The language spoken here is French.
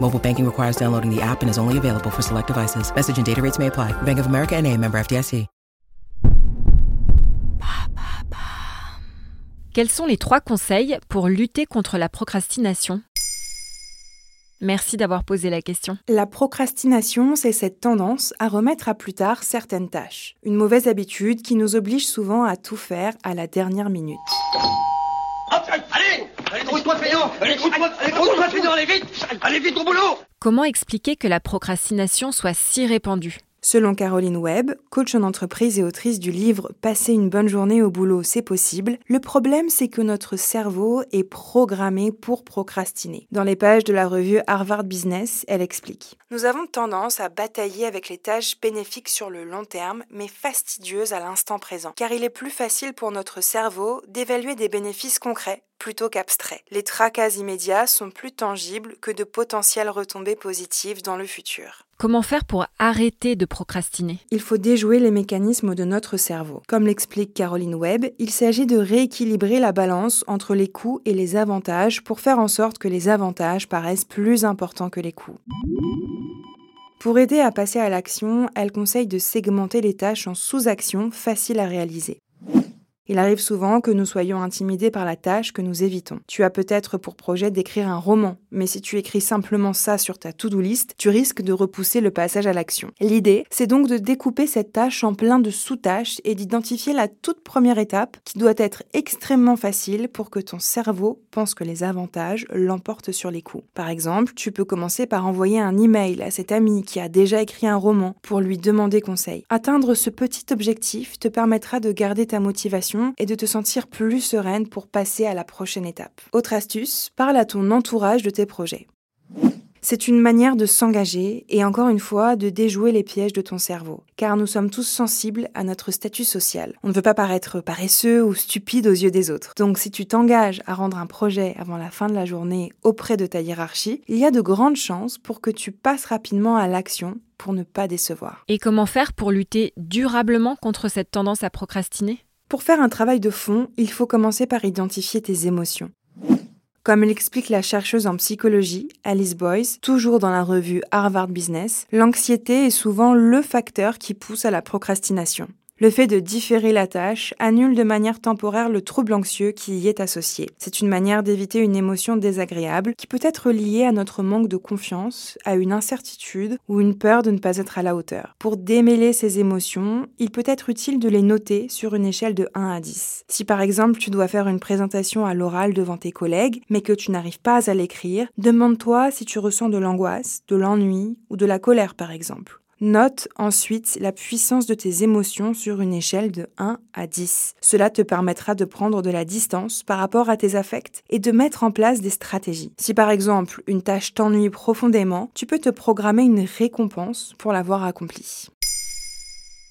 Mobile banking requires downloading the app and is only available for select devices. Message and data rates may apply. Bank of America and a member FDIC. Quels sont les trois conseils pour lutter contre la procrastination? Merci d'avoir posé la question. La procrastination, c'est cette tendance à remettre à plus tard certaines tâches. Une mauvaise habitude qui nous oblige souvent à tout faire à la dernière minute. Allez Allez, trouve-toi feignant Allez, trouve-toi feignant, allez vite. Allez vite au boulot. Comment expliquer que la procrastination soit si répandue? Selon Caroline Webb, coach en entreprise et autrice du livre Passer une bonne journée au boulot, c'est possible, le problème c'est que notre cerveau est programmé pour procrastiner. Dans les pages de la revue Harvard Business, elle explique Nous avons tendance à batailler avec les tâches bénéfiques sur le long terme, mais fastidieuses à l'instant présent, car il est plus facile pour notre cerveau d'évaluer des bénéfices concrets plutôt qu'abstraits. Les tracas immédiats sont plus tangibles que de potentielles retombées positives dans le futur. Comment faire pour arrêter de procrastiner? Il faut déjouer les mécanismes de notre cerveau. Comme l'explique Caroline Webb, il s'agit de rééquilibrer la balance entre les coûts et les avantages pour faire en sorte que les avantages paraissent plus importants que les coûts. Pour aider à passer à l'action, elle conseille de segmenter les tâches en sous-actions faciles à réaliser. Il arrive souvent que nous soyons intimidés par la tâche que nous évitons. Tu as peut-être pour projet d'écrire un roman, mais si tu écris simplement ça sur ta to-do list, tu risques de repousser le passage à l'action. L'idée, c'est donc de découper cette tâche en plein de sous-tâches et d'identifier la toute première étape qui doit être extrêmement facile pour que ton cerveau pense que les avantages l'emportent sur les coûts. Par exemple, tu peux commencer par envoyer un email à cet ami qui a déjà écrit un roman pour lui demander conseil. Atteindre ce petit objectif te permettra de garder ta motivation et de te sentir plus sereine pour passer à la prochaine étape. Autre astuce, parle à ton entourage de tes projets. C'est une manière de s'engager et encore une fois de déjouer les pièges de ton cerveau, car nous sommes tous sensibles à notre statut social. On ne veut pas paraître paresseux ou stupide aux yeux des autres. Donc si tu t'engages à rendre un projet avant la fin de la journée auprès de ta hiérarchie, il y a de grandes chances pour que tu passes rapidement à l'action pour ne pas décevoir. Et comment faire pour lutter durablement contre cette tendance à procrastiner? Pour faire un travail de fond, il faut commencer par identifier tes émotions. Comme l'explique la chercheuse en psychologie, Alice Boyce, toujours dans la revue Harvard Business, l'anxiété est souvent le facteur qui pousse à la procrastination. Le fait de différer la tâche annule de manière temporaire le trouble anxieux qui y est associé. C'est une manière d'éviter une émotion désagréable qui peut être liée à notre manque de confiance, à une incertitude ou une peur de ne pas être à la hauteur. Pour démêler ces émotions, il peut être utile de les noter sur une échelle de 1 à 10. Si par exemple tu dois faire une présentation à l'oral devant tes collègues, mais que tu n'arrives pas à l'écrire, demande-toi si tu ressens de l'angoisse, de l'ennui ou de la colère par exemple. Note ensuite la puissance de tes émotions sur une échelle de 1 à 10. Cela te permettra de prendre de la distance par rapport à tes affects et de mettre en place des stratégies. Si par exemple une tâche t'ennuie profondément, tu peux te programmer une récompense pour l'avoir accomplie.